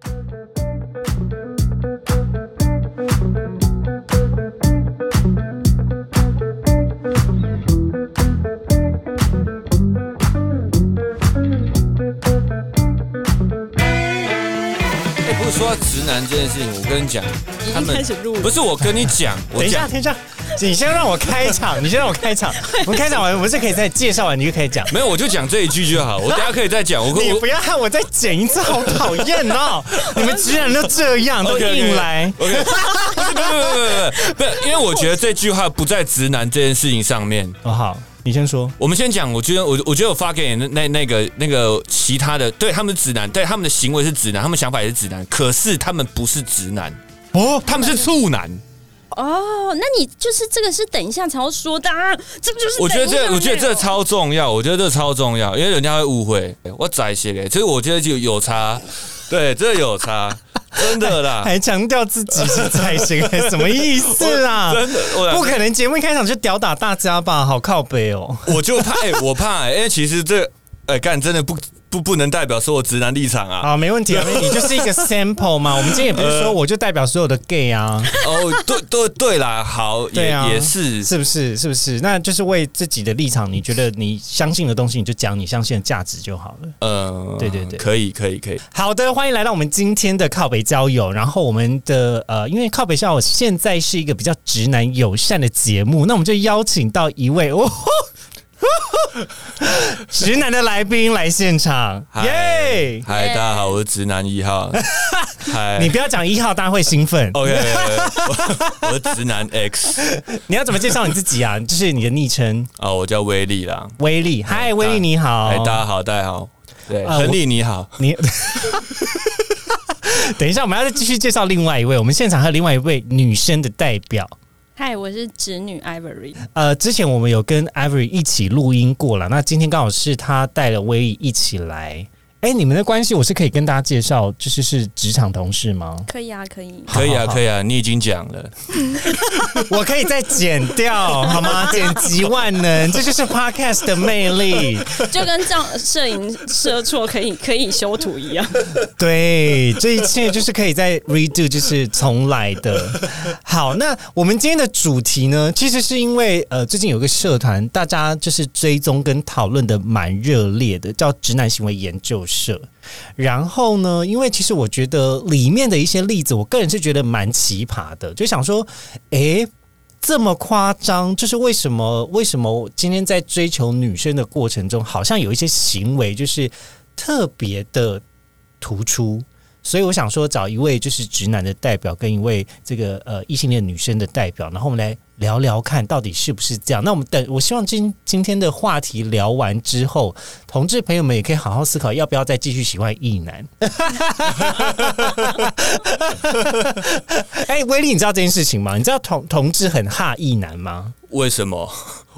哎，不是说到直男这件事情，我跟你讲，他们不是我跟你讲，我等一下，讲等一下，你先让我开场，你先让我开场。我们开场完，我们是可以再介绍完，你就可以讲。没有，我就讲这一句就好，我等下可以再讲。我 你不要害我再剪一次，好讨厌哦！你们居然都这样，都硬来。OK，不是不是不是不是不，因为我觉得这句话不在直男这件事情上面。哦，好，你先说。我们先讲，我觉得我我觉得我发给你的那那个那个其他的，对他们是直男，对他们的行为是直男，他们想法也是直男，可是他们不是直男，哦，他们是处男。哦，那你就是这个是等一下才要说的、啊，这个就是我觉得这我觉得这超重要，我觉得这超重要，因为人家会误会。我宰些给，其实我觉得就有差，对，这有差，真的啦，还强调自己是财神，什么意思啊？真的，我不可能，节目一开场就吊打大家吧？好靠背哦。我就怕，哎、我怕、哎，因为其实这，哎、干真的不不不能代表所有直男立场啊。好，没问题啊，你就是一个 sample 嘛。我们今天也不是说我就代表所有的 gay 啊，哦，对对对啦，好，也、对啊，也是，是不是？是不是？那就是为自己的立场，你觉得你相信的东西，你就讲你相信的价值就好了。嗯，对对对可以可以可以。好的，欢迎来到我们今天的靠北交友。然后我们的呃，因为靠北交友现在是一个比较直男友善的节目，那我们就邀请到一位哦。直男的来宾来现场，耶！嗨，大家好，我是直男一号。嗨，你不要讲一号，大家会兴奋。OK，我 我是直男 X 你要怎么介绍你自己啊？就是你的昵称哦，我叫威力啦。威力。嗨，威力你好。哎，大家好，大家好。对，呃亨利你好。你 等一下，我们要再继续介绍另外一位。我们现场还有另外一位女生的代表。嗨，我是侄女 Ivory。呃，之前我们有跟 Ivory 一起录音过了，那今天刚好是他带了威一起来。哎，你们的关系我是可以跟大家介绍，就是是职场同事吗？可以啊，可以。可以啊，可以，以啊，你已经讲了。我可以再剪掉好吗？剪辑万能，这就是 Podcast 的魅力。就跟这样摄影摄错可以可以修图一样。对，这一切就是可以再 redo，就是重来的。好，那我们今天的主题呢，其实是因为呃，最近有个社团，大家就是追踪跟讨论的蛮热烈的，叫直男行为研究社。然后呢，因为其实我觉得里面的一些例子，我个人是觉得蛮奇葩的，就想说，诶。这么夸张，就是为什么？为什么今天在追求女生的过程中，好像有一些行为就是特别的突出？所以我想说，找一位就是直男的代表，跟一位这个呃异性恋女生的代表，然后我们来聊聊看，到底是不是这样？那我们等，我希望今今天的话题聊完之后，同志朋友们也可以好好思考，要不要再继续喜欢异男。哎，威力，你知道这件事情吗？你知道同同志很哈异男吗？为什么？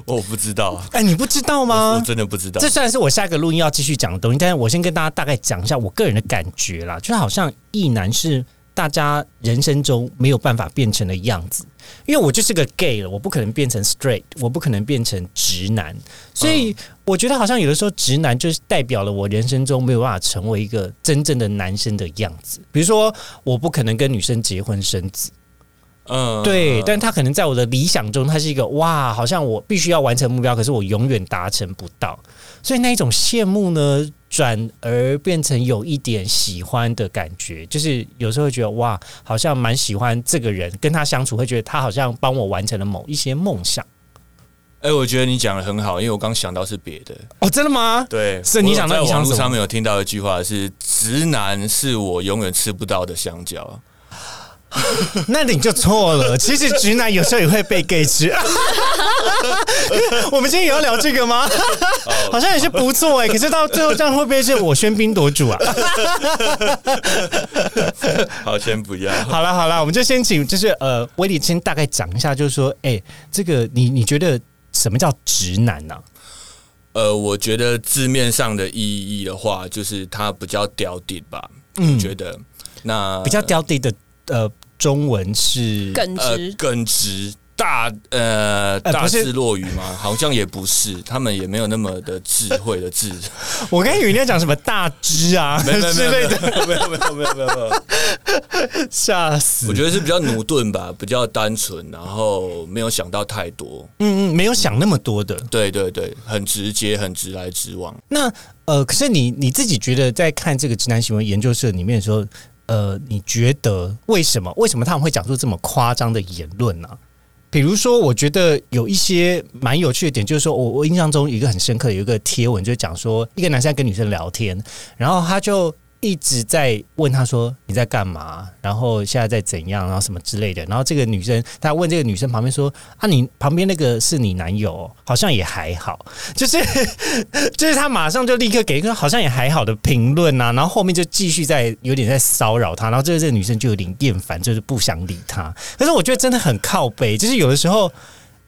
我不知道，哎，你不知道吗我吗？真的不知道这。虽然是我下一个录音要继续讲的东西，但是我先跟大家大概讲一下我个人的感觉啦，就好像异男是大家人生中没有办法变成的样子，因为我就是个 gay 了，我不可能变成 straight，我不可能变成直男，所以我觉得好像有的时候直男就是代表了我人生中没有办法成为一个真正的男生的样子，比如说我不可能跟女生结婚生子。嗯。对，但他可能在我的理想中，他是一个哇，好像我必须要完成目标，可是我永远达成不到，所以那一种羡慕呢，转而变成有一点喜欢的感觉，就是有时候会觉得哇，好像蛮喜欢这个人，跟他相处会觉得他好像帮我完成了某一些梦想。哎、我觉得你讲的很好，因为我刚想到是别的。哦，真的吗？对，是你想到网络你想什么上面有听到一句话是“直男是我永远吃不到的香蕉 那你就错了。其实直男有时候也会被 gay 吃。我们今天也要聊这个吗？好像也是不错哎、可是到最后这样会不会是我喧宾夺主啊？”。好，先不要。好了好了，我们就先请就是呃，威利先大概讲一下，就是说，哎、这个你你觉得什么叫直男呢、呃，我觉得字面上的意义的话，就是他比较屌顶吧。嗯我觉得那比较刁地的呃中文是耿呃直，耿直、大大呃大智若愚吗？好像也不是，他们也没有那么的智慧的智。我刚以为你在讲什么大智啊 之类的，没有没有没有没有没有，吓死！我觉得是比较驽钝吧，比较单纯，然后没有想到太多。嗯嗯，没有想那么多的。对对对，很直接，很直来直往。那呃，可是你你自己觉得在看这个直男行为研究社里面的时候，呃，你觉得为什么为什么他们会讲出这么夸张的言论呢、比如说，我觉得有一些蛮有趣的点，就是说我我印象中一个很深刻，有一个贴文，就讲说一个男生跟女生聊天，然后他就一直在问他说你在干嘛，然后现在在怎样，然后什么之类的。然后这个女生他问这个女生旁边说啊，你旁边那个是你男友，好像也还好，就是 就是他马上就立刻给一个好像也还好的评论啊，然后后面就继续在有点在骚扰他，然后这个这个女生就有点厌烦，就是不想理他。可是我觉得真的很靠背，就是有的时候。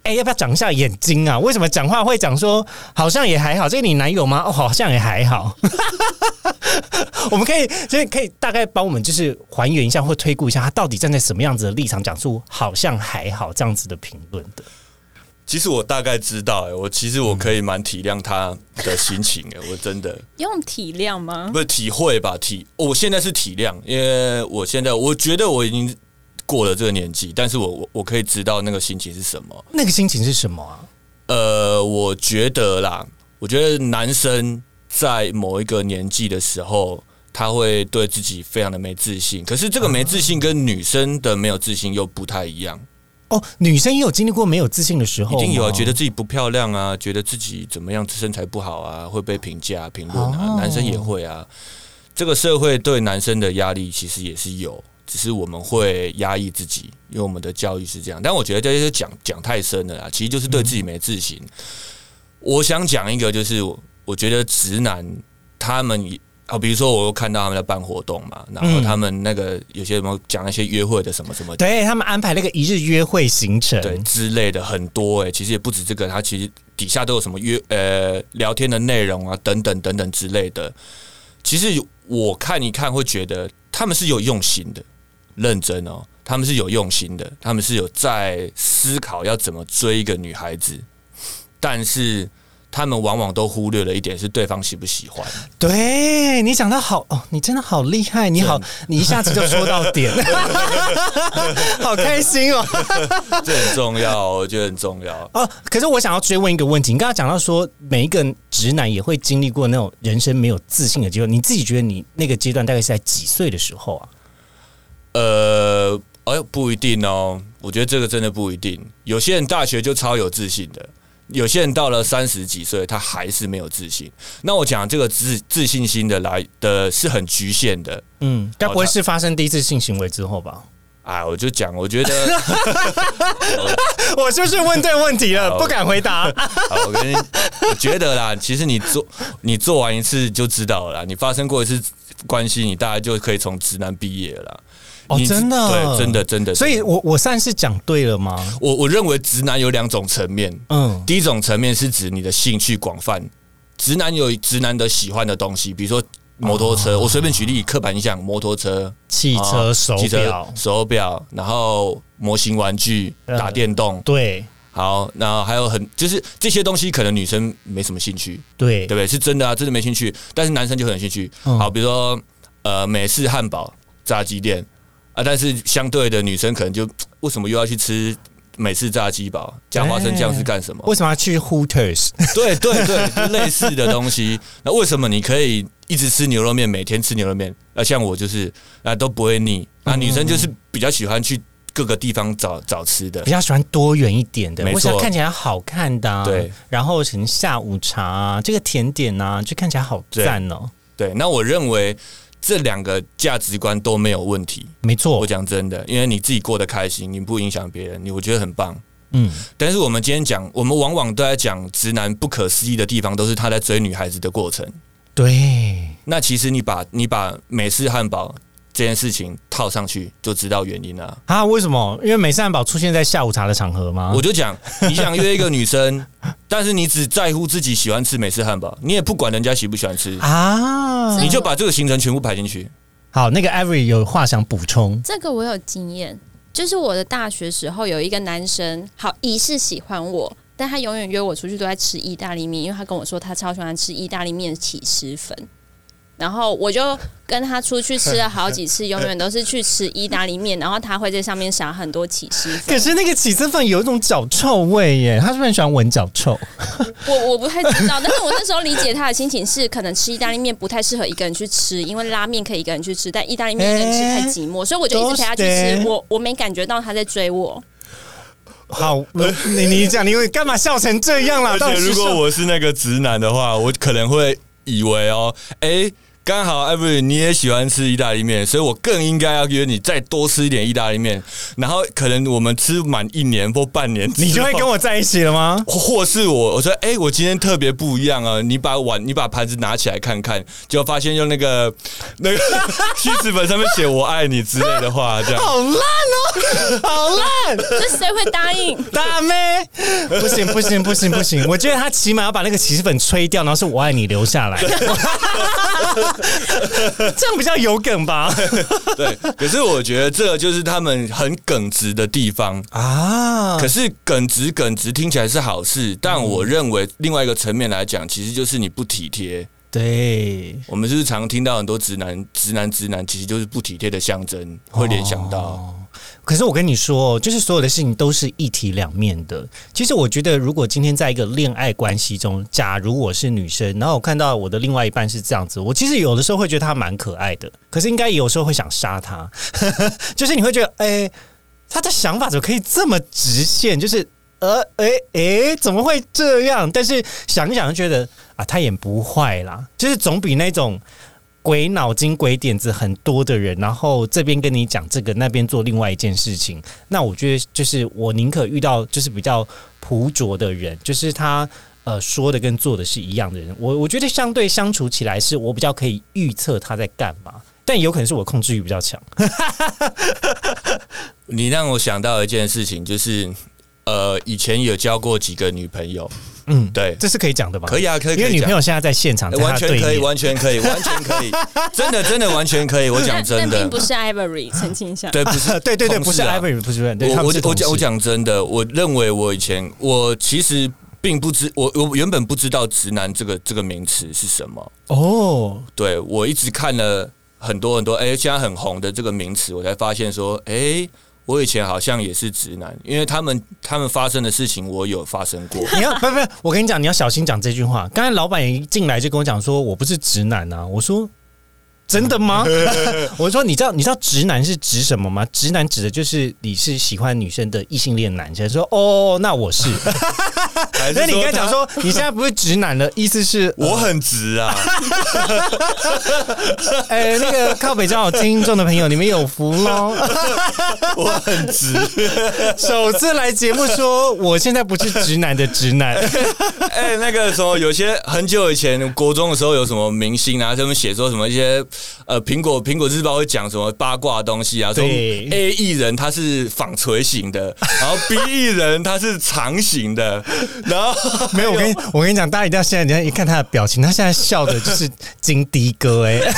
哎、要不要长一下眼睛啊？为什么讲话会讲说好像也还好？这个你男友吗？哦，好像也还好。我们可以就是可以大概帮我们就是还原一下或推估一下，他到底站在什么样子的立场讲出好像还好这样子的评论的。其实我大概知道、哎，我其实我可以蛮体谅他的心情、哎，我真的用体谅吗？不是体会吧？体，我现在是体谅，因为我现在我觉得我已经过了这个年纪，但是我我我可以知道那个心情是什么。那个心情是什么啊？呃，我觉得啦，我觉得男生在某一个年纪的时候，他会对自己非常的没自信。可是这个没自信跟女生的没有自信又不太一样，哦，女生也有经历过没有自信的时候，一定有啊，觉得自己不漂亮啊，觉得自己怎么样身材不好啊，会被评价、评论啊，哦男生也会啊。这个社会对男生的压力其实也是有，只是我们会压抑自己，因为我们的教育是这样。但我觉得这些讲讲太深了啦，其实就是对自己没自信。我想讲一个，就是我觉得直男他们啊，比如说我又看到他们在办活动嘛，然后他们那个有些什么讲那些约会的什么什么对他们安排那个一日约会行程，对之类的很多哎、其实也不止这个，他其实底下都有什么约呃聊天的内容啊，等等等等之类的。其实我看一看会觉得他们是有用心的，认真哦，他们是有用心的，他们是有在思考要怎么追一个女孩子，但是他们往往都忽略了一点是对方喜不喜欢。对你讲的好哦，你真的好厉害，你好，你一下子就说到点，好开心哦。这很重要，我觉得很重要。哦，可是我想要追问一个问题，你刚刚讲到说每一个直男也会经历过那种人生没有自信的阶段，你自己觉得你那个阶段大概是在几岁的时候啊？呃，哎，不一定哦。我觉得这个真的不一定。有些人大学就超有自信的，有些人到了三十几岁，他还是没有自信。那我讲这个自自信心的来的是很局限的。嗯，该不会是发生第一次性行为之后吧？哎，我就讲，我觉得，我就是问对问题了？不敢回答。好，我跟你，我觉得啦，其实你做你做完一次就知道了啦，你发生过一次关系，你大概就可以从直男毕业了啦。哦，真的，对，真的。真的。所以我我算是讲对了吗？我我认为直男有两种层面，嗯，第一种层面是指你的兴趣广泛，直男有直男的喜欢的东西，比如说摩托车。我随便举例，刻板印象，摩托车、汽车、啊手表，手表，然后模型玩具、呃打电动。对好，那还有很就是这些东西，可能女生没什么兴趣，对对不对？是真的啊，真的没兴趣，但是男生就很有兴趣。嗯好，比如说呃美式汉堡、炸鸡店啊，但是相对的女生可能就为什么又要去吃美式炸鸡堡？加花生酱是干什么？为什么要去 Hooters？对对对，就类似的东西。那为什么你可以一直吃牛肉面，每天吃牛肉面？啊，像我就是啊都不会腻。那女生就是比较喜欢去各个地方找找吃的比。较喜欢多元一点的，没错我想看起来好看的、啊，对，然后什么下午茶啊，这个甜点啊，就看起来好赞哦。对，那我认为这两个价值观都没有问题。没错我，讲真的，因为你自己过得开心，你不影响别人，你我觉得很棒。嗯，但是我们今天讲，我们往往都在讲直男不可思议的地方，都是他在追女孩子的过程。对，那其实你把你把美式汉堡这件事情套上去，就知道原因了。啊，为什么？因为美式汉堡出现在下午茶的场合吗？我就讲，你想约一个女生，但是你只在乎自己喜欢吃美式汉堡，你也不管人家喜不喜欢吃，啊，你就把这个行程全部排进去。好，那个 Avery 有话想补充，这个我有经验，就是我的大学时候有一个男生，好疑似喜欢我，但他永远约我出去都在吃意大利面，因为他跟我说他超喜欢吃意大利面起司粉。然后我就跟他出去吃了好几次，永远都是去吃意大利面，然后他会在上面撒很多起司粉。可是那个起司粉有一种脚臭味耶，他是不是很喜欢闻脚臭？我我不太知道，但是我那时候理解他的心情是，可能吃意大利面不太适合一个人去吃，因为拉面可以一个人去吃，但意大利面一个人吃太 寂寞，所以我就一直陪他去吃。我我没感觉到他在追我。好，你你讲，你干嘛笑成这样了？而且如果我是那个直男的话，我可能会以为哦，哎。刚好，艾布，你也喜欢吃意大利面，所以我更应该要约你再多吃一点意大利面。然后，可能我们吃满一年或半年，你就会跟我在一起了吗？或是我我说，哎，我今天特别不一样啊！你把碗，你把盘子拿起来看看，就发现用那个那个 西子粉上面写“我爱你”之类的话，这样好烂哦，好烂！这谁会答应？大妹，不行不行不行不行！我觉得他起码要把那个起司粉吹掉，然后是我爱你留下来。这样比较有梗吧？对，可是我觉得这就是他们很耿直的地方啊。可是耿直耿直听起来是好事，但我认为另外一个层面来讲，其实就是你不体贴。对，我们就是常听到很多直男、直男、直男，其实就是不体贴的象征，会联想到。可是我跟你说，就是所有的事情都是一体两面的。其实我觉得，如果今天在一个恋爱关系中，假如我是女生，然后我看到我的另外一半是这样子，我其实有的时候会觉得他蛮可爱的。可是应该有时候会想杀他，就是你会觉得，哎，他的想法怎么可以这么直线？就是呃，哎哎，怎么会这样？但是想一想就觉得啊，他也不坏啦，就是总比那种。鬼脑筋、鬼点子很多的人，然后这边跟你讲这个，那边做另外一件事情。那我觉得，就是我宁可遇到就是比较朴拙的人，就是他呃说的跟做的是一样的人。我我觉得相对相处起来，是我比较可以预测他在干嘛，但有可能是我控制欲比较强。你让我想到一件事情，就是呃，以前有交过几个女朋友。嗯，对，这是可以讲的吧？可以啊，可以。因为女朋友现在在现场，完全可以，完全可以，完全可以，真的，真的完全可以。我讲真的，并不是 Ivory 澄清一下，对，不是，对对对，不是 Ivory，不是。我我我讲我讲真的，我认为我以前我其实并不知，我我原本不知道直男这个这个名词是什么。哦，对我一直看了很多很多，哎，现在很红的这个名词，我才发现说，哎。我以前好像也是直男，因为他们他们发生的事情我有发生过。你要不不，我跟你讲，你要小心讲这句话。刚才老板一进来就跟我讲说，我不是直男啊。我说。真的吗？我说你知道你知道直男是指什么吗？直男指的就是你是喜欢女生的异性恋男生。说哦，那我是。那你刚才讲说你现在不是直男了，意思是 我很直啊。哎，那个靠北交友听众的朋友，你们有福喽。我很直，首次来节目说我现在不是直男的直男。哎，那个什么，有些很久以前国中的时候，有什么明星啊，他们写说什么一些。呃，苹果苹果日报会讲什么八卦东西啊？说 A 艺人他是纺锤型的，然后 B 艺人他是长型的，然后没有我跟我跟你讲，大家一定要现在你看一看他的表情，他现在笑的就是金迪哥哎，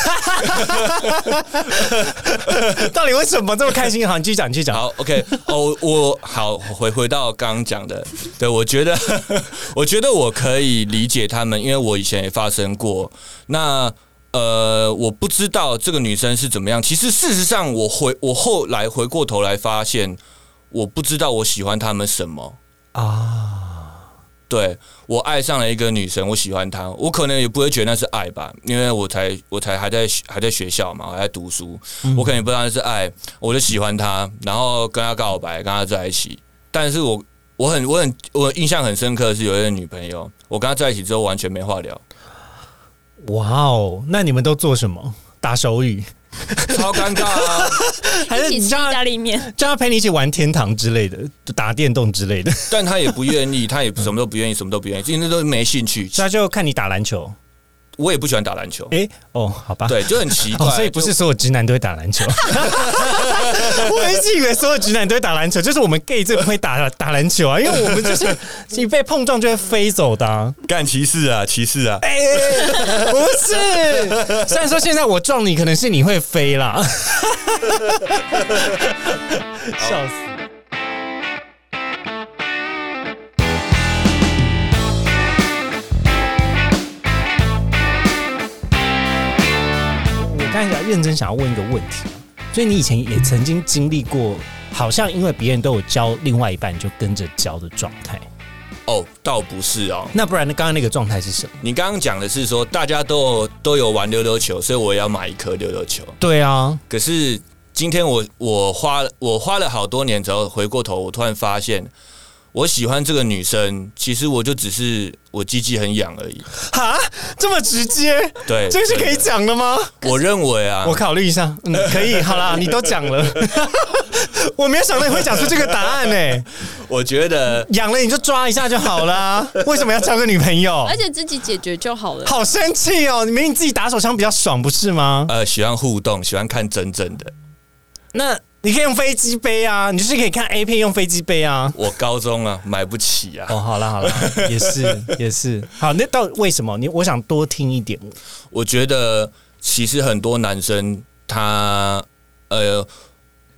到底为什么这么开心？好，你继续讲，继续讲。好，OK，哦，我好回回到刚刚讲的，对我觉得 我觉得我可以理解他们，因为我以前也发生过那。呃，我不知道这个女生是怎么样。其实事实上，我回我后来回过头来发现，我不知道我喜欢他们什么啊。对我爱上了一个女生，我喜欢她，我可能也不会觉得那是爱吧，因为我才我才还在还在学校嘛，还在读书，我可能也不知道那是爱，我就喜欢她，然后跟她告白，跟她在一起。但是我我很我很我印象很深刻的是有一个女朋友，我跟她在一起之后完全没话聊。哇哦，那你们都做什么？打手语，超尴尬啊！还是你叫他里面，叫他陪你一起玩天堂之类的，打电动之类的。但他也不愿意，他也什么都不愿意，什么都不愿意，因为都没兴趣。他就看你打篮球。我也不喜欢打篮球。哎，哦，好吧，对，就很奇怪，所以不是所有直男都会打篮球。我一直以为所有直男都会打篮球，就是我们 gay 最不会打打篮球啊，因为我们就是一被碰撞就会飞走的。干骑士啊，骑士啊！哎，不是，虽然说现在我撞你，可能是你会飞啦。笑死。认真想要问一个问题啊，所以你以前也曾经经历过，好像因为别人都有教另外一半，就跟着教的状态。哦，倒不是哦。那不然呢？刚刚那个状态是什么？你刚刚讲的是说大家都有都有玩溜溜球，所以我也要买一颗溜溜球。对啊，可是今天我我花我花了好多年之后回过头，我突然发现我喜欢这个女生，其实我就只是我鸡鸡很痒而已。哈，这么直接，对，这是可以讲的吗？我认为啊，我考虑一下，嗯，可以，好啦，你都讲了，我没有想到你会讲出这个答案呢、我觉得痒了你就抓一下就好啦，为什么要交个女朋友而？且自己解决就好了。好生气哦！你明明自己打手枪比较爽，不是吗？呃喜欢互动，喜欢看真正的。那你可以用飞机杯啊，你就是可以看 A 片用飞机杯啊。我高中啊买不起啊，哦，好了好了，也是也是。好，那到底为什么？你我想多听一点。我觉得其实很多男生他呃，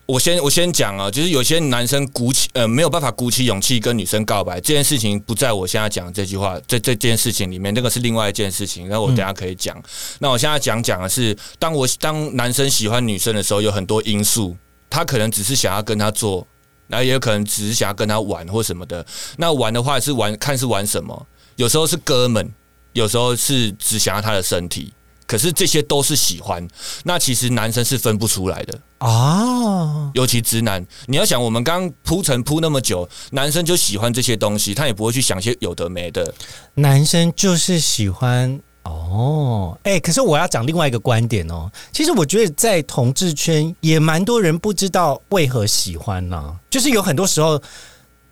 我先我先讲啊，就是有些男生鼓起呃没有办法鼓起勇气跟女生告白这件事情，不在我现在讲这句话这这件事情里面，那个是另外一件事情，那我等下可以讲。那我现在讲讲的是，当我当男生喜欢女生的时候，有很多因素，他可能只是想要跟他做。然后也有可能只是想要跟他玩或什么的。那玩的话是玩看是玩什么，有时候是哥们，有时候是只想要他的身体。可是这些都是喜欢，那其实男生是分不出来的，啊，尤其直男。你要想，我们刚刚铺陈铺那么久，男生就喜欢这些东西，他也不会去想些有的没的。男生就是喜欢哦，哎、可是我要讲另外一个观点哦。其实我觉得在同志圈也蛮多人不知道为何喜欢呢、就是有很多时候，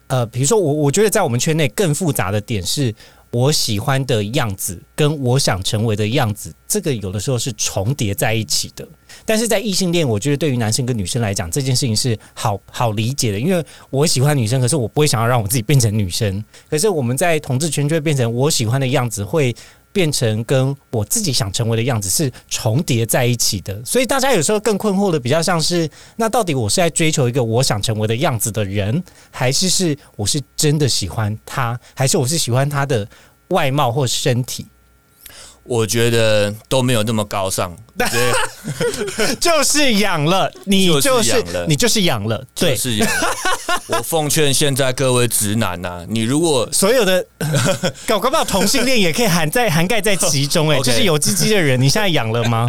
呃，比如说我，我觉得在我们圈内更复杂的点是。我喜欢的样子跟我想成为的样子，这个有的时候是重叠在一起的。但是在异性恋，我觉得对于男生跟女生来讲，这件事情是好好理解的，因为我喜欢女生，可是我不会想要让我自己变成女生。可是我们在同志圈就会变成我喜欢的样子，会变成跟我自己想成为的样子是重叠在一起的。所以大家有时候更困惑的，比较像是那到底我是在追求一个我想成为的样子的人，还是是我是真的喜欢他，还是我是喜欢他的外貌或身体？我觉得都没有那么高尚，就是养了你，就就是是养了你就是养了，对就。是有。我奉劝现在各位直男呐、你如果所有的搞 搞不好同性恋也可以含在涵盖在其中、哎，就是有鸡鸡的人，你现在养了吗？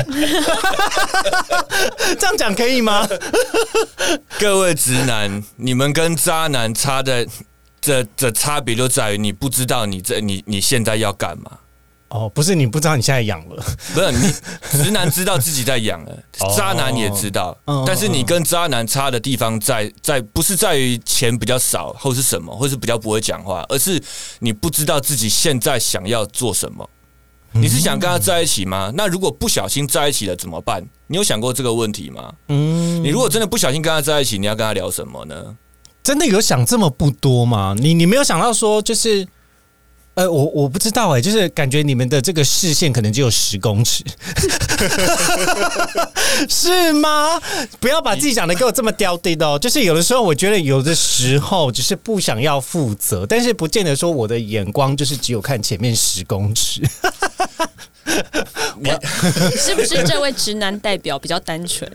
这样讲可以吗？各位直男，你们跟渣男差的这这差别就在于你不知道你这你你现在要干嘛。哦，不是，你不知道你现在养了，不是你 直男知道自己在养了，哦渣男也知道但是你跟渣男差的地方在在不是在于钱比较少或是什么，或是比较不会讲话，而是你不知道自己现在想要做什么。你是想跟他在一起吗？那如果不小心在一起了怎么办？你有想过这个问题吗？嗯，你如果真的不小心跟他在一起，你要跟他聊什么呢？真的有想这么不多吗？你你没有想到说，就是，呃，我我不知道哎、就是感觉你们的这个视线可能只有十公尺，是吗？不要把自己讲的给我这么刁滴的哦。就是有的时候，我觉得有的时候只是不想要负责，但是不见得说我的眼光就是只有看前面十公尺。是不是这位直男代表比较单纯？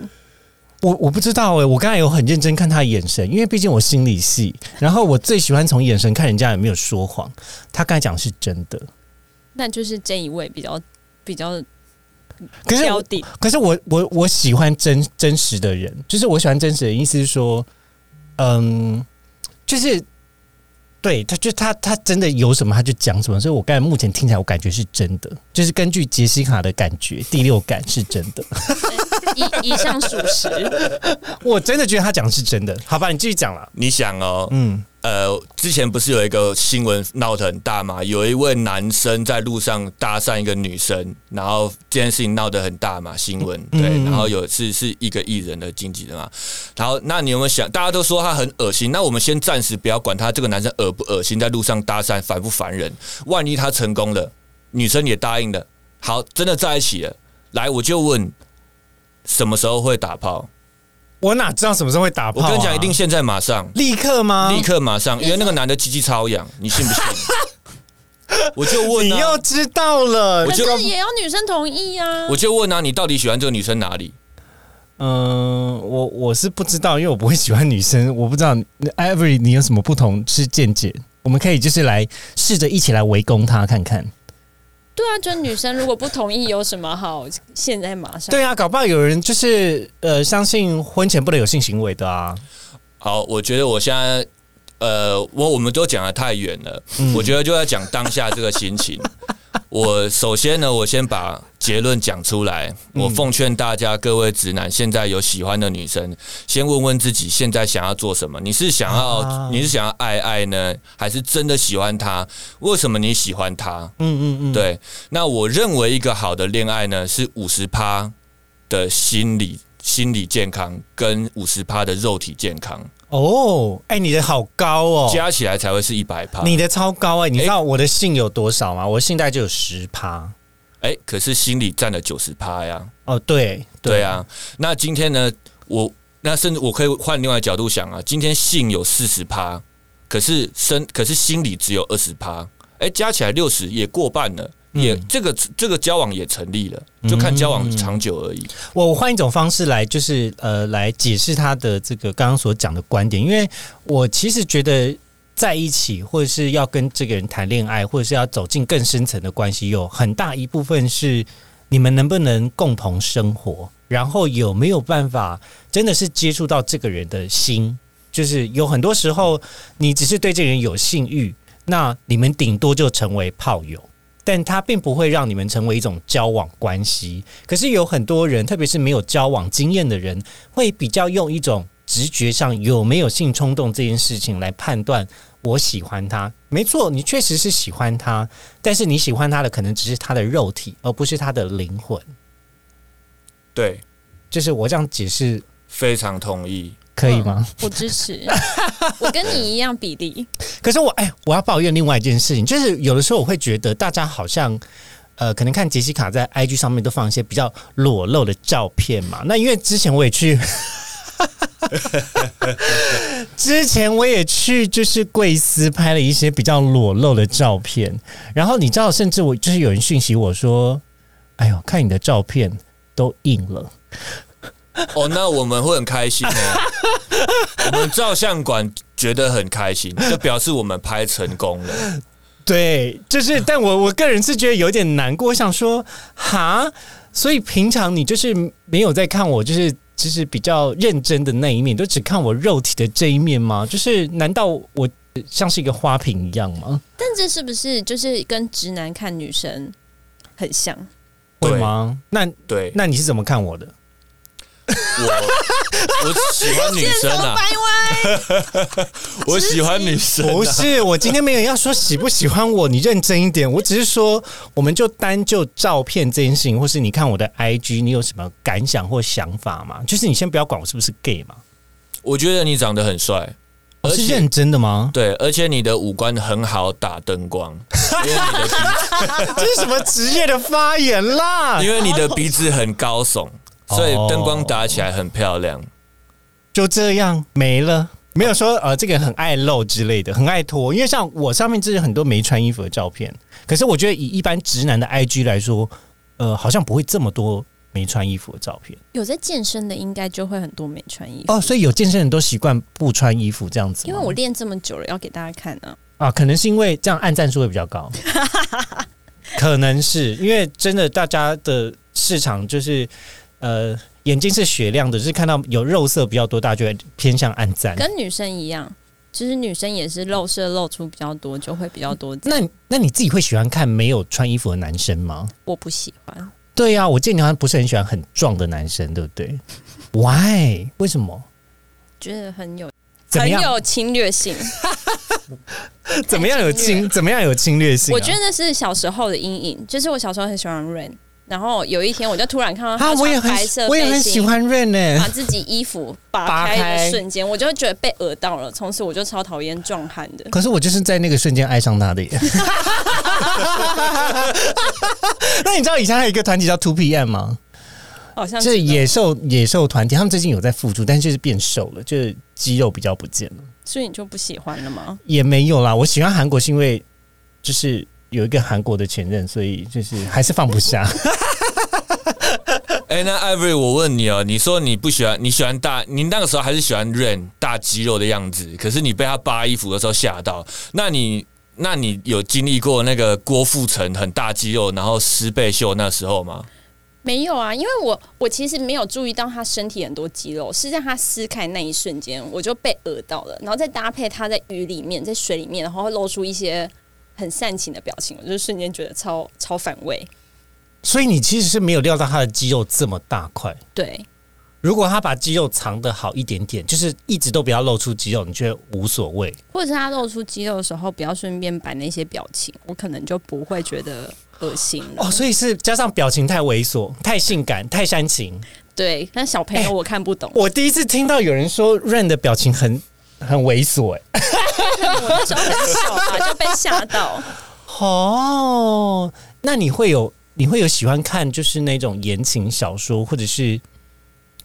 我我不知道哎、我刚才有很认真看他的眼神，因为毕竟我心理系，然后我最喜欢从眼神看人家有没有说谎。他刚才讲的是真的，那就是这一位比较比较可是。可是我我我喜欢真真实的人，就是我喜欢真实的意思是说，嗯，就是对他，就他他真的有什么他就讲什么，所以我刚才目前听起来我感觉是真的，就是根据杰西卡的感觉，第六感是真的，以以上属实，我真的觉得他讲的是真的。好吧，你继续讲了，你想哦，嗯，呃，之前不是有一个新闻闹得很大嘛？有一位男生在路上搭讪一个女生，然后这件事情闹得很大嘛，新闻对，嗯然后有次是一个艺人的经纪人嘛，然后那你有没有想，大家都说他很恶心，那我们先暂时不要管他这个男生恶不恶心，在路上搭讪烦不烦人，万一他成功了，女生也答应了，好，真的在一起了，来我就问，什么时候会打炮？我哪知道什么时候会打炮、啊？我跟你讲，一定现在马上，立刻吗？立刻马上，因为那个男的鸡鸡超痒，你信不信？我就问你又啊，知道了可我就是也要女生同意啊。我就问啊，你到底喜欢这个女生哪里？嗯，我我是不知道，因为我不会喜欢女生，我不知道 Every 你有什么不同是见解？我们可以就是来试着一起来围攻他看看。对啊，就女生如果不同意，有什么好现在马上？对啊，搞不好有人就是呃相信婚前不能有性行为的啊。好，我觉得我现在，呃，我我们都讲的太远了，嗯我觉得就要讲当下这个心情。我首先呢，我先把结论讲出来。我奉劝大家，各位直男，现在有喜欢的女生，先问问自己现在想要做什么。你是想要，啊你是想要爱爱呢，还是真的喜欢她？为什么你喜欢她？嗯嗯嗯，对，那我认为一个好的恋爱呢，是五十趴的心理心理健康跟五十趴的肉体健康哦，哎、你的好高哦，加起来才会是一百趴。你的超高哎、你知道我的性有多少吗？我的性大概就有十趴。哎、可是心理占了九十趴呀。哦，对对，啊，那今天呢，我那甚至我可以换另外角度想啊，今天性有四十趴，可是身可是心理只有二十趴，哎，加起来六十也过半了。也嗯这个这个交往也成立了，就看交往长久而已。我我换一种方式来，就是呃，来解释他的这个刚刚所讲的观点，因为我其实觉得在一起，或者是要跟这个人谈恋爱，或者是要走进更深层的关系，有很大一部分是你们能不能共同生活，然后有没有办法真的是接触到这个人的心。就是有很多时候，你只是对这个人有性欲，那你们顶多就成为炮友。但他并不会让你们成为一种交往关系。可是有很多人，特别是没有交往经验的人，会比较用一种直觉上有没有性冲动这件事情来判断我喜欢他。没错，你确实是喜欢他，但是你喜欢他的可能只是他的肉体，而不是他的灵魂。对，就是我这样解释非常同意。可以吗？我支持，我跟你一样比例。可是我哎，我要抱怨另外一件事情，就是有的时候我会觉得大家好像。呃，可能看杰西卡在 IG 上面都放一些比较裸露的照片嘛。那因为之前我也去，之前我也去就是贵司拍了一些比较裸露的照片，然后你知道，甚至我就是有人讯息我说：“哎呦，看你的照片都硬了。” 哦，那我们会很开心哦。我们照相馆觉得很开心，就表示我们拍成功了。对，就是，但我我个人是觉得有点难过，我想说，哈，所以平常你就是没有在看我，就是就是比较认真的那一面，都只看我肉体的这一面吗？就是难道我像是一个花瓶一样吗？但这是不是就是跟直男看女生很像？对会吗？那对，那你是怎么看我的？我我喜欢女生啊，我 喜欢女生、啊。不是，我今天没有要说喜不喜欢我，你认真一点。我只是说，我们就单就照片这件事情，或是你看我的 IG，你有什么感想或想法吗？就是你先不要管我是不是 gay 嘛，我觉得你长得很帅，而且我是认真的吗？对，而且你的五官很好打灯光，因为你的鼻，这是什么职业的发言啦？因为你的鼻子很高耸，所以灯光打起来很漂亮。就这样没了。没有说呃，这个很爱露之类的，很爱脱。因为像我上面这是很多没穿衣服的照片，可是我觉得以一般直男的 IG 来说，呃，好像不会这么多没穿衣服的照片有在健身的应该就会很多没穿衣服，哦。所以有健身人都习惯不穿衣服这样子，因为我练这么久了，要给大家看啊。啊，可能是因为这样按赞数会比较高，可能是因为真的大家的市场就是呃眼睛是雪亮的，就是看到有肉色比较多，大家就会偏向暗赞。跟女生一样，其实女生也是肉色露出比较多，就会比较多。那那你自己会喜欢看没有穿衣服的男生吗？我不喜欢，对呀、我见你好像不是很喜欢很壮的男生，对不对？Why？为什么？觉得很有？很有侵略性。怎么样有侵？怎么样有侵略性啊、我觉得那是小时候的阴影，就是我小时候很喜欢 Rain，然后有一天我就突然看到啊，他我也很我也。很喜欢 Rain 呢、把自己衣服拔开瞬间，我就会觉得被讹到了。从此我就超讨厌壮汉的。可是我就是在那个瞬间爱上他的耶。那你知道以前还有一个团体叫 Two PM 吗？好像就是野兽野兽团体，他们最近有在复出，但是就是变瘦了，就是肌肉比较不见了。所以你就不喜欢了吗？也没有啦，我喜欢韩国是因为就是有一个韩国的前任，所以就是还是放不下。哎、那 Ivory，我问你哦，你说你不喜欢，你喜欢大，你那个时候还是喜欢 Rain 大肌肉的样子，可是你被他扒衣服的时候吓到，那你那你有经历过那个郭富城很大肌肉，然后湿背秀那时候吗？没有啊，因为我我其实没有注意到他身体很多肌肉，是在他撕开那一瞬间，我就被讹到了，然后再搭配他在雨里面，在水里面，然后会露出一些很煽情的表情，我就瞬间觉得超超反胃。所以你其实是没有料到他的肌肉这么大块。对，如果他把肌肉藏得好一点点，就是一直都不要露出肌肉，你觉得无所谓。或者是他露出肌肉的时候，不要顺便摆那些表情，我可能就不会觉得恶心了。哦，所以是加上表情太猥琐、太性感、太煽情。对，但小朋友我看不懂，我第一次听到有人说 Rain 的表情很很猥琐、哎，我那时候很小吧，就被吓到。哦，那你会有你会有喜欢看就是那种言情小说，或者是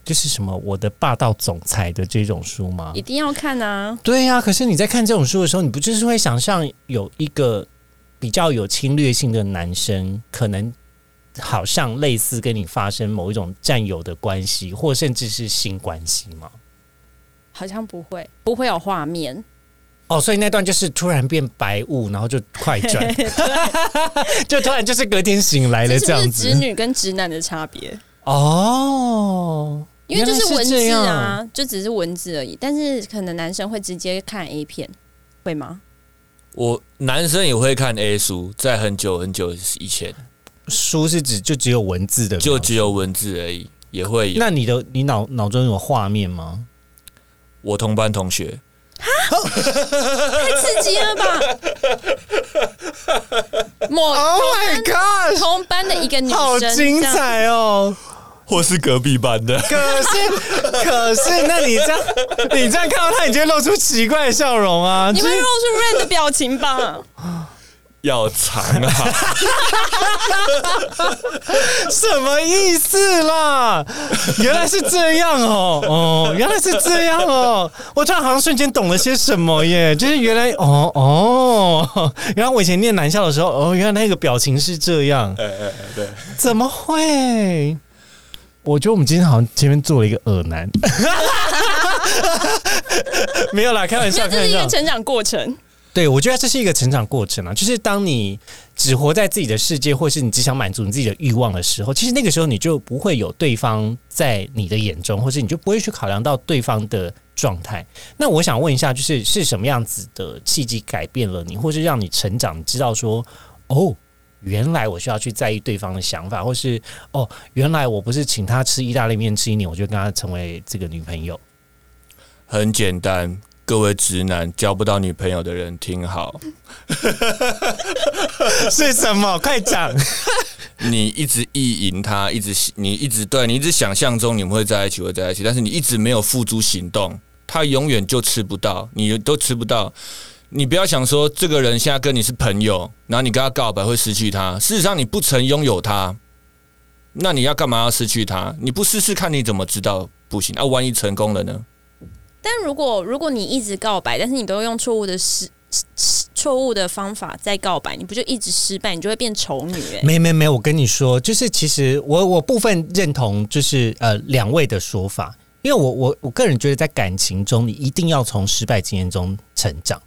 就是什么我的霸道总裁的这种书吗一？定要看啊！对呀、可是你在看这种书的时候，你不就是会想象有一个比较有侵略性的男生，可能好像类似跟你发生某一种占有的关系，或甚至是性关系吗？好像不会，不会有画面。哦，所以那段就是突然变白雾，然后就快转，就突然就是隔天醒来了这样子直。女跟直男的差别？哦，因为就是文字啊，就只是文字而已。但是可能男生会直接看 A 片，会吗？我男生也会看 A 书，在很久很久以前，书是指就只有文字的，就只有文字而已，也会有。那你的你脑脑中有画面吗？我同班同学，太刺激了吧！我 Oh my god！同班的一个女生，好精！彩哦！或是隔壁班的，可是，可是，那你这样，你这样看到他，你就会露出奇怪的笑容啊！你会露出 Rain 的表情吧？要长啊！什么意思啦？原来是这样哦，哦，原来是这样哦！我突然好像瞬间懂了些什么耶，就是原来哦哦，原来我以前念南校的时候，哦，原来那个表情是这样，哎哎哎，对，怎么会？我觉得我们今天好像前面做了一个耳男，没有啦，开玩笑，开玩笑为这是一个。成长过程。对，我觉得这是一个成长过程啊，就是当你只活在自己的世界，或是你只想满足你自己的欲望的时候，其实那个时候你就不会有对方在你的眼中，或是你就不会去考量到对方的状态。那我想问一下，就是是什么样子的契机改变了你，或是让你成长，知道说，哦，原来我需要去在意对方的想法，或是哦，原来我不是请他吃意大利面吃一年，我就跟他成为这个女朋友。很简单。各位直男交不到女朋友的人听好，是什么？快讲！你一直意淫他，一直你一直对你一直想象中你们会在一起，会在一起，但是你一直没有付诸行动，他永远就吃不到，你都吃不到。你不要想说这个人现在跟你是朋友，然后你跟他告白会失去他，事实上你不曾拥有他，那你要干嘛要失去他？你不试试看你怎么知道不行？啊，万一成功了呢？但如果如果你一直告白，但是你都用错误的失错误的方法在告白，你不就一直失败，你就会变丑女哎、没没没，我跟你说，就是其实我我部分认同，就是呃两位的说法，因为我我我个人觉得，在感情中，你一定要从失败经验中成长，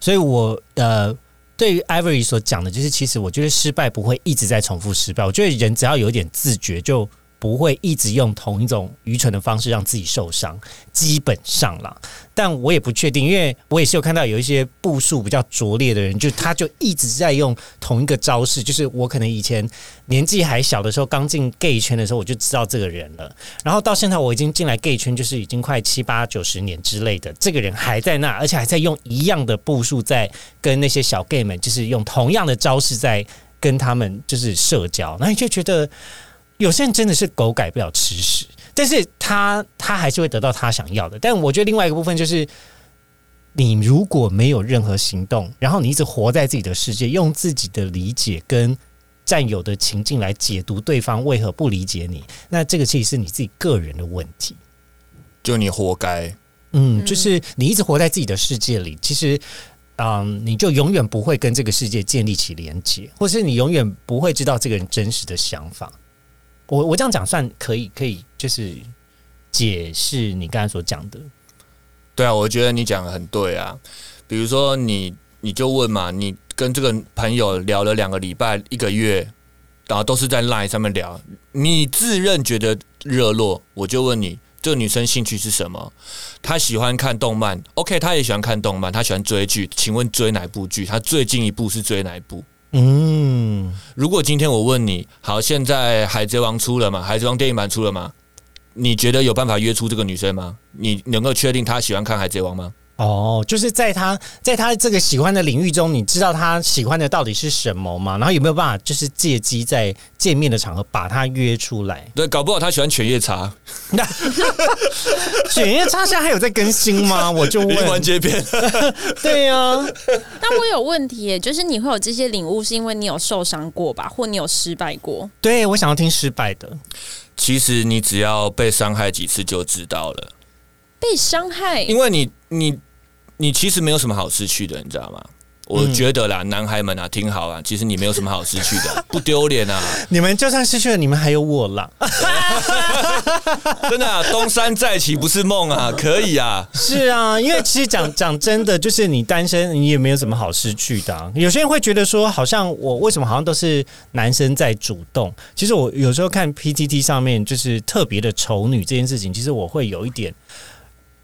所以我呃。对于 Ivory 所讲的，就是其实我觉得失败不会一直在重复失败。我觉得人只要有点自觉，就不会一直用同一种愚蠢的方式让自己受伤。基本上啦，但我也不确定，因为我也是有看到有一些步数比较拙劣的人，就他就一直在用同一个招式。就是我可能以前年纪还小的时候，刚进 gay 圈的时候，我就知道这个人了。然后到现在我已经进来 gay 圈，就是已经快七八九十年之类的，这个人还在那，而且还在用一样的步数在跟那些小 gay 们，就是用同样的招式在跟他们就是社交。那你就觉得有些人真的是狗改不了吃屎。但是他他还是会得到他想要的。但我觉得另外一个部分就是，你如果没有任何行动，然后你一直活在自己的世界，用自己的理解跟占有的情境来解读对方为何不理解你，那这个其实是你自己个人的问题。就你活该。嗯，嗯就是你一直活在自己的世界里，其实，嗯，你就永远不会跟这个世界建立起连接，或是你永远不会知道这个人真实的想法。我我这样讲算可以，可以就是解释你刚才所讲的。对啊，我觉得你讲的很对啊。比如说你，你就问嘛，你跟这个朋友聊了两个礼拜、一个月，然后都是在 LINE 上面聊，你自认觉得热络，我就问你，这个女生兴趣是什么？她喜欢看动漫，OK，她也喜欢看动漫，她喜欢追剧，请问追哪部剧？她最近一部是追哪一部？嗯，如果今天我问你，好，现在《海贼王》出了吗？《海贼王》电影版出了吗？你觉得有办法约出这个女生吗？你能够确定她喜欢看《海贼王》吗？哦，就是在他在他这个喜欢的领域中，你知道他喜欢的到底是什么吗？然后有没有办法就是借机在见面的场合把他约出来？对，搞不好他喜欢犬夜叉，犬夜叉现在还有在更新吗？我就问完问，结篇。对呀、但我有问题耶，就是你会有这些领悟，是因为你有受伤过吧，或你有失败过？对我想要听失败的。其实你只要被伤害几次就知道了，被伤害，因为你你你其实没有什么好失去的，你知道吗？我觉得啦，男孩们啊，听好啊，其实你没有什么好失去的，不丢脸啊，你们就算失去了，你们还有我啦。真的、啊，东山再起不是梦啊，可以啊。是啊，因为其实讲讲真的，就是你单身，你也没有什么好失去的啊、有些人会觉得说，好像我为什么好像都是男生在主动？其实我有时候看 PTT 上面就是特别的丑女这件事情，其实我会有一点。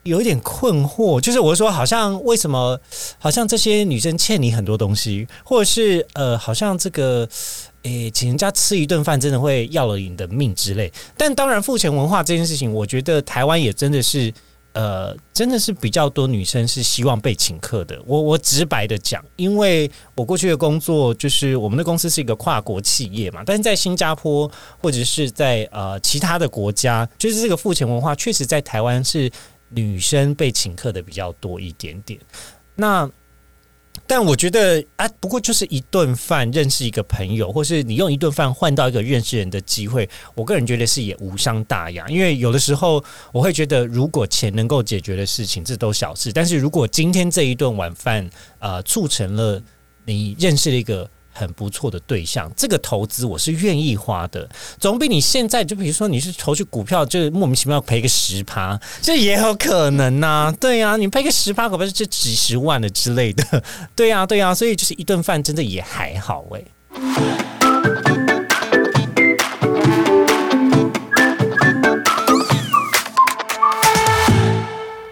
有一点困惑，就是我说，好像为什么，好像这些女生欠你很多东西，或者是呃，好像这个，诶、请人家吃一顿饭真的会要了你的命之类。但当然，付钱文化这件事情，我觉得台湾也真的是呃，真的是比较多女生是希望被请客的。我我直白的讲，因为我过去的工作就是我们的公司是一个跨国企业嘛，但是在新加坡或者是在呃其他的国家，就是这个付钱文化确实在台湾是女生被请客的比较多一点点。那但我觉得啊，不过就是一顿饭认识一个朋友，或是你用一顿饭换到一个认识人的机会，我个人觉得是也无伤大雅。因为有的时候我会觉得，如果钱能够解决的事情，这都小事；但是如果今天这一顿晚饭，呃，促成了你认识了一个很不错的对象，这个投资我是愿意花的，总比你现在就比如说你是投去股票，就莫名其妙赔个十趴，这也有可能呐、对呀、你赔个十趴，可不是这几十万的之类的，对呀、对呀、所以就是一顿饭真的也还好诶、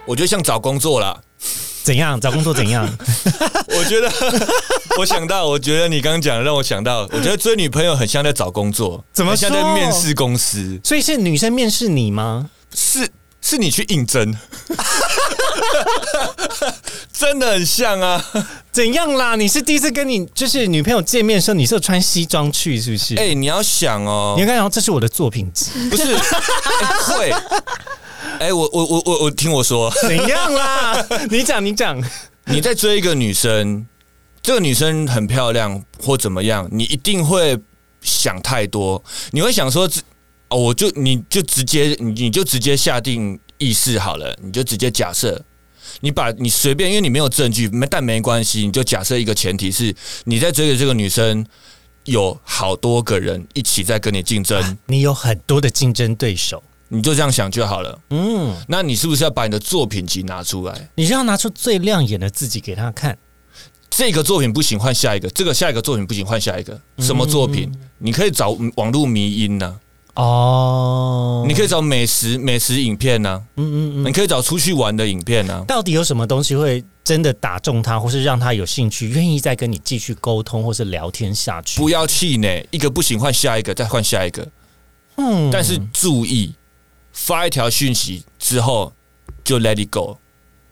我觉得像找工作啦。怎样找工作怎样？我觉得，我想到，我觉得你刚刚讲的让我想到，我觉得追女朋友很像在找工作，怎么像在面试公司，所以是女生面试你吗？是是你去应征，真的很像啊！怎样啦？你是第一次跟你就是女朋友见面的时候，你是有穿西装去是不是？哎、你要想哦你，看，这是我的作品集，不是、哎会。哎、我我我我我听我说，怎样啦？你讲，你讲。你在追一个女生，这个女生很漂亮或怎么样，你一定会想太多，你会想说，这哦，我就你就直接你你就直接下定意识好了，你就直接假设。你把你随便，因为你没有证据，没但没关系，你就假设一个前提是你在追的这个女生有好多个人一起在跟你竞争，你有很多的竞争对手，你就这样想就好了。嗯，那你是不是要把你的作品集拿出来？你是要拿出最亮眼的自己给他看。这个作品不行，换下一个；这个下一个作品不行，换下一个。什么作品？你可以找网络迷音呐、哦，你可以找美食美食影片啊、嗯嗯嗯，你可以找出去玩的影片啊、到底有什么东西会真的打中他，或是让他有兴趣，愿意再跟你继续沟通或是聊天下去？不要气馁，一个不行换下一个，再换下一个。嗯。但是注意，发一条讯息之后就 let it go，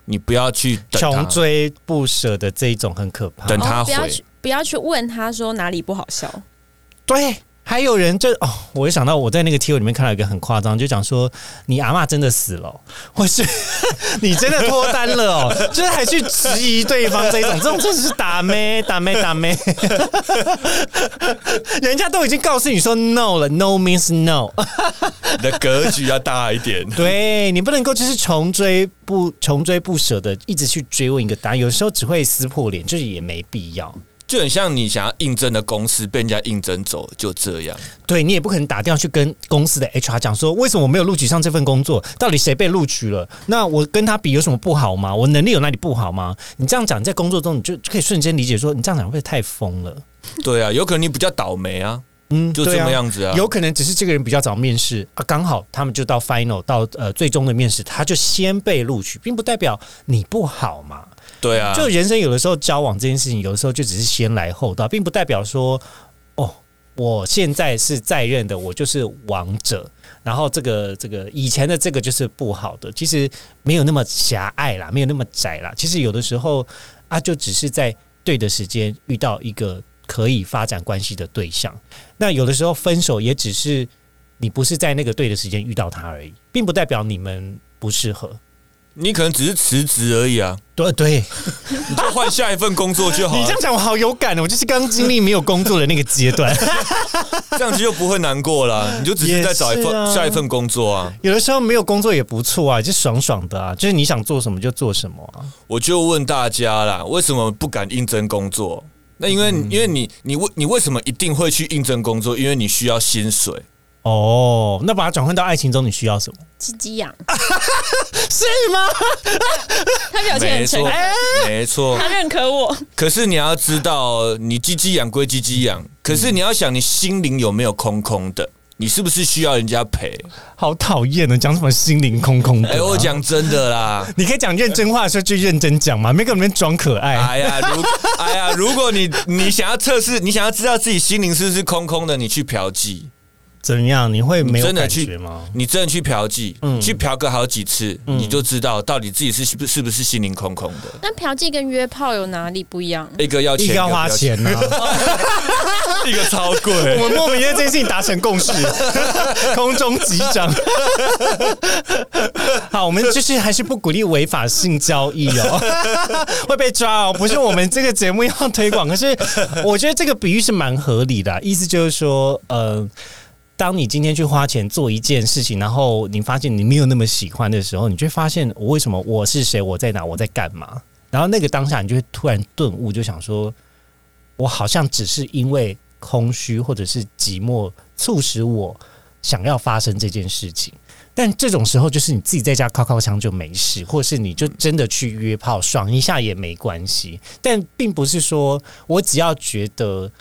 你不要去等他。穷，追不舍的这一种很可怕。等他回。哦不要去不要去问他说哪里不好笑，对还有人就哦，我就想到我在那个贴文里面看到一个很夸张，就讲说你阿嬷真的死了哦，或是 你真的脱单了哦，就是还去质疑对方这一种，这种真的是打妹打妹打妹，人家都已经告诉你说 no 了，no means no，你的格局要大一点。对你不能够就是穷追不穷追不舍的一直去追问一个答案，有时候只会撕破脸，就是也没必要。就很像你想要应征的公司被人家应征走，就这样。对你也不可能打电话去跟公司的 HR 讲说，为什么我没有录取上这份工作？到底谁被录取了？那我跟他比有什么不好吗？我能力有哪里不好吗？你这样讲，在工作中你就可以瞬间理解说，你这样讲会不会太疯了？对啊，有可能你比较倒霉啊，嗯，就这么样子啊。有可能只是这个人比较早面试啊，刚好他们就到 final 到呃最终的面试，他就先被录取，并不代表你不好嘛。对啊，就人生有的时候交往这件事情，有的时候就只是先来后到，并不代表说哦，我现在是在任的，我就是王者。然后这个这个以前的这个就是不好的，其实没有那么狭隘啦，没有那么窄啦。其实有的时候啊，就只是在对的时间遇到一个可以发展关系的对象。那有的时候分手也只是你不是在那个对的时间遇到他而已，并不代表你们不适合。你可能只是辞职而已啊，对对，你就换下一份工作就好了你这样，讲我好有感哦，我就是刚经历没有工作的那个阶段。这样子就不会难过啦。你就只是在找一也是啊份下一份工作啊。有的时候没有工作也不错啊，就爽爽的啊，就是你想做什么就做什么啊。我就问大家啦，为什么不敢应征工作？那因为、嗯因为你你为你为什么一定会去应征工作？因为你需要薪水。哦，那把它转换到爱情中，你需要什么？鸡鸡痒，是吗？他表现没错很诚恳，，没错。他认可我。可是你要知道，你鸡鸡痒归鸡鸡痒，可是你要想，你心灵有没有空空的？你是不是需要人家陪？好讨厌哦，讲什么心灵空空的、啊哎、我，讲真的啦，你可以讲认真话的时候就认真讲嘛，没跟我们装可爱。哎呀，如哎呀，如果你你想要测试，你想要知道自己心灵是不是空空的，你去嫖妓，怎样？你会没有感觉吗？你真的去嫖妓，嗯去嫖个好几次，你就知道到底自己是是不是不是心灵空空的。那嫖妓跟约炮有哪里不一样？一个要钱，一个要花钱呢、不要钱，一个超贵。我们莫名在这件事情达成共识，空中击掌。好，我们就是还是不鼓励违法性交易哦，会被抓哦。不是我们这个节目要推广，可是我觉得这个比喻是蛮合理的啊、意思就是说，呃。当你今天去花钱做一件事情，然后你发现你没有那么喜欢的时候，你就发现我为什么我是谁，我在哪，我在干嘛。然后那个当下，你就会突然顿悟，就想说，我好像只是因为空虚或者是寂寞，促使我想要发生这件事情。但这种时候，就是你自己在家靠靠枪就没事，或是你就真的去约炮爽一下也没关系。但并不是说我只要觉得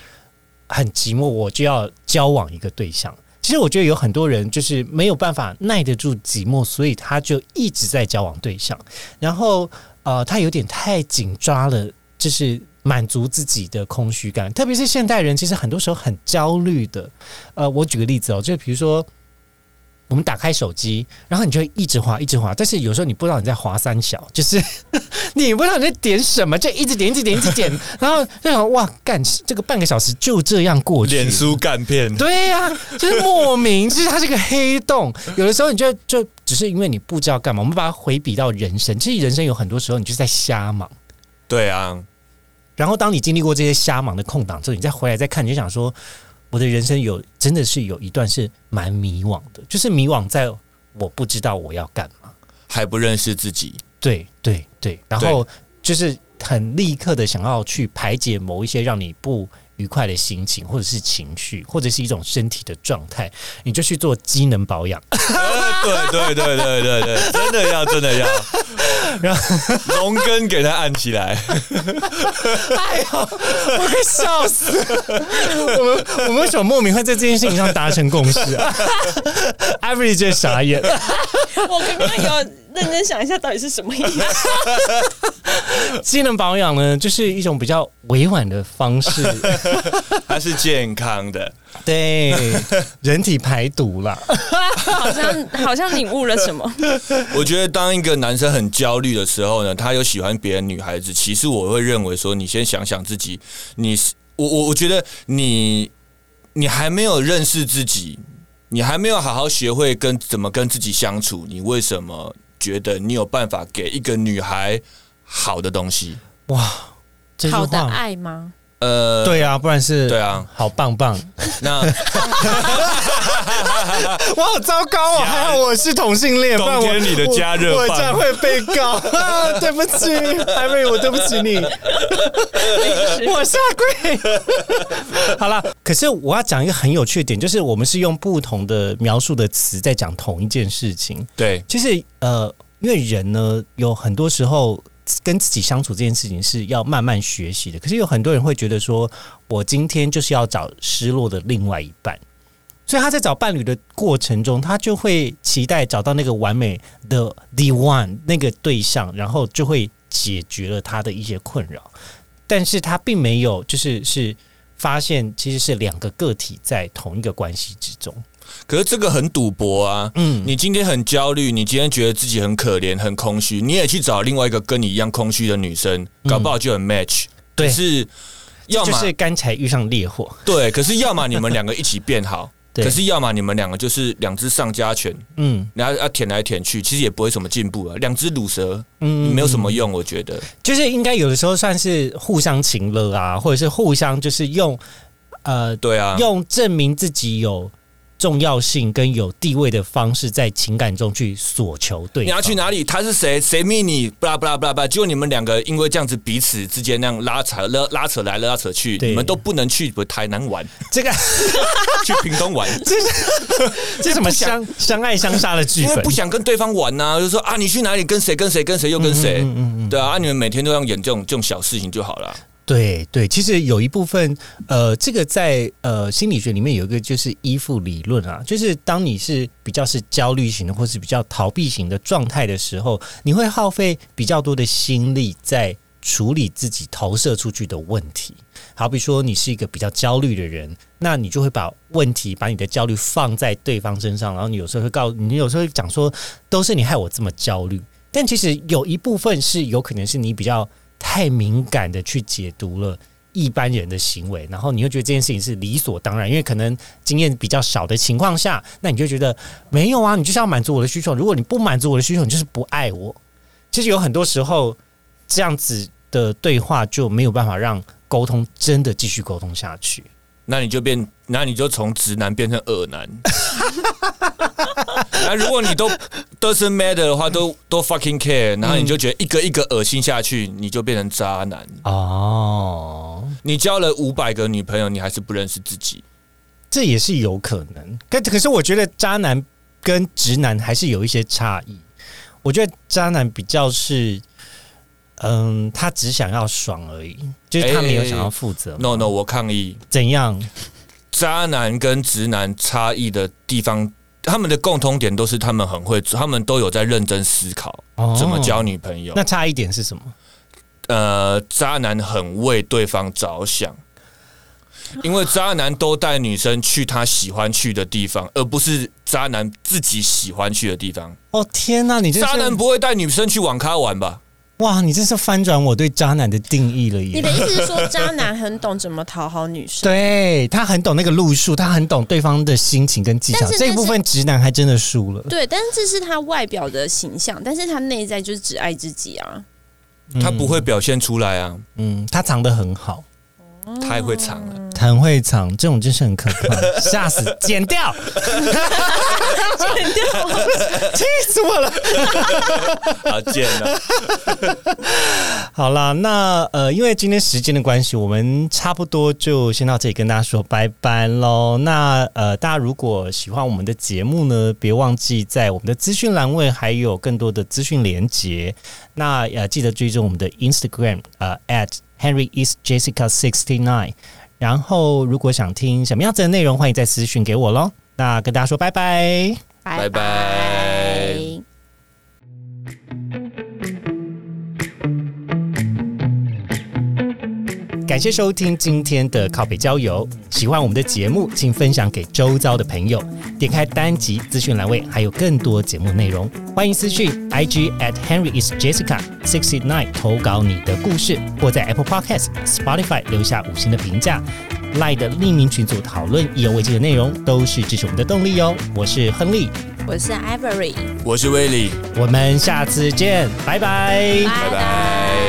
很寂寞，我就要交往一个对象。其实我觉得有很多人就是没有办法耐得住寂寞，所以他就一直在交往对象，然后呃，他有点太紧抓了，就是满足自己的空虚感。特别是现代人，其实很多时候很焦虑的。呃，我举个例子哦，就比如说。我们打开手机，然后你就会一直滑，一直滑，但是有时候你不知道你在滑三小，就是 你不知道你在点什么，就一直点，一直点，一直点，然后就想哇，干这个半个小时就这样过去，脸书干片，对呀、就是莫名，就是它是个黑洞。有的时候你就就只是因为你不知道干嘛，我们把它回比到人生，其实人生有很多时候你就是在瞎忙。对啊，然后当你经历过这些瞎忙的空档之后，你再回来再看，你就想说，我的人生有真的是有一段是蛮迷惘的，就是迷惘在我不知道我要干嘛。还不认识自己。对对对，然后就是很立刻的想要去排解某一些让你不愉快的心情，或者是情绪，或者是一种身体的状态，你就去做机能保养。呃 对对对对对对，真的要真的要，然龙根给他按起来。哎呦，我快笑死了！我们我们为什么莫名会在这件事情上达成共识啊？Average 就傻眼。我刚刚有认真想一下，到底是什么意思？机能保养呢，就是一种比较委婉的方式，它是健康的，对人体排毒啦。好像好像领悟了什么。我觉得当一个男生很焦虑的时候呢，他有喜欢别的女孩子，其实我会认为说，你先想想自己，你是我我我觉得你你还没有认识自己，你还没有好好学会跟怎么跟自己相处，你为什么觉得你有办法给一个女孩好的东西？哇，这句好的话，爱吗？呃，对啊，不然是对啊，好棒棒。那 我好糟糕哦，加还好我是同性恋，不然我冬天里的加热棒我我这样会被告 啊！对不起，艾瑞，我对不起你，我下跪。好了，可是我要讲一个很有趣的点，就是我们是用不同的描述的词在讲同一件事情。对其实呃，因为人呢，有很多时候跟自己相处这件事情是要慢慢学习的。可是有很多人会觉得说，我今天就是要找失落的另外一半，所以他在找伴侣的过程中，他就会期待找到那个完美的 the one 那个对象，然后就会解决了他的一些困扰。但是他并没有就是是发现其实是两个个体在同一个关系之中。可是这个很赌博啊！嗯，你今天很焦虑，你今天觉得自己很可怜、很空虚，你也去找另外一个跟你一样空虚的女生，搞不好就很 match。对可是要么就是干柴遇上烈火。对，可是要么你们两个一起变好，可是要么你们两个就是两只上家犬，嗯然后要舔来舔去，其实也不会什么进步啊。两只乳蛇嗯没有什么用，我觉得。就是应该有的时候算是互相情乐啊，或者是互相就是用呃对啊，用证明自己有重要性跟有地位的方式，在情感中去索求对你。要去哪里？他是谁？谁密你？巴拉巴拉巴拉巴拉。结果你们两个因为这样子彼此之间那样拉扯、拉拉扯来拉扯去，你们都不能去台南玩，这个 去屏东玩。这这什么相相爱相杀的剧本因为不？想跟对方玩呐、就说啊，你去哪里跟谁跟谁跟谁又跟谁，嗯嗯嗯对啊，啊你们每天都要演这种这种小事情就好了。对对，其实有一部分，呃，这个在呃心理学里面有一个就是依附理论啊，就是当你是比较是焦虑型的，或是比较逃避型的状态的时候，你会耗费比较多的心力在处理自己投射出去的问题。好比说，你是一个比较焦虑的人，那你就会把问题、把你的焦虑放在对方身上，然后你有时候会告你，有时候会讲说，都是你害我这么焦虑。但其实有一部分是有可能是你比较太敏感的去解读了一般人的行为，然后你又觉得这件事情是理所当然，因为可能经验比较少的情况下，那你就觉得没有啊，你就是要满足我的需求，如果你不满足我的需求，你就是不爱我。其实有很多时候这样子的对话就没有办法让沟通真的继续沟通下去。那你就变，那你就从直男变成恶男。那如果你都 doesn't matter 的话，都都 fucking care，然后你就觉得一个一个恶心下去，你就变成渣男。哦，你交了五百个女朋友，你还是不认识自己。这也是有可能。可可是我觉得渣男跟直男还是有一些差异。我觉得渣男比较是，嗯，他只想要爽而已，就是他没有想要负责。No No，我抗议，怎样？渣男跟直男差异的地方，他们的共通点都是他们很会，他们都有在认真思考怎么交女朋友。那差一点是什么？呃，渣男很为对方着想，因为渣男都带女生去他喜欢去的地方，而不是渣男自己喜欢去的地方。哦天哪，你这渣男不会带女生去网咖玩吧？哇，你这是翻转我对渣男的定义了耶！你的意思是说，渣男很懂怎么讨好女生？对他很懂那个路数，他很懂对方的心情跟技巧，这一部分直男还真的输了。对，但是这是他外表的形象，但是他内在就是只爱自己啊。他不会表现出来啊，嗯，他藏得很好，太会藏了。他很会藏，这种真是很可怕，吓死！剪掉，剪掉，气死我了。好剪了。好啦，那呃，因为今天时间的关系，我们差不多就先到这里跟大家说拜拜喽。那呃，大家如果喜欢我们的节目呢，别忘记在我们的资讯栏位还有更多的资讯连接。那呃，记得追踪我们的 Instagram 呃 at Henry is Jessica sixty nine。然后，如果想听什么样子的内容，欢迎再私讯给我喽。那跟大家说拜拜。拜拜感谢收听今天的靠北郊游。喜欢我们的节目，请分享给周遭的朋友。点开单集资讯栏位，还有更多节目内容。欢迎私讯 IG at Henry is Jessica sixty nine 投稿你的故事，或在 Apple Podcast、Spotify 留下五星的评价。赖的匿名群组讨论意犹未尽的内容，都是支持我们的动力哦。我是亨利，我是 Ivory，我是威利，我们下次见，拜拜。拜拜。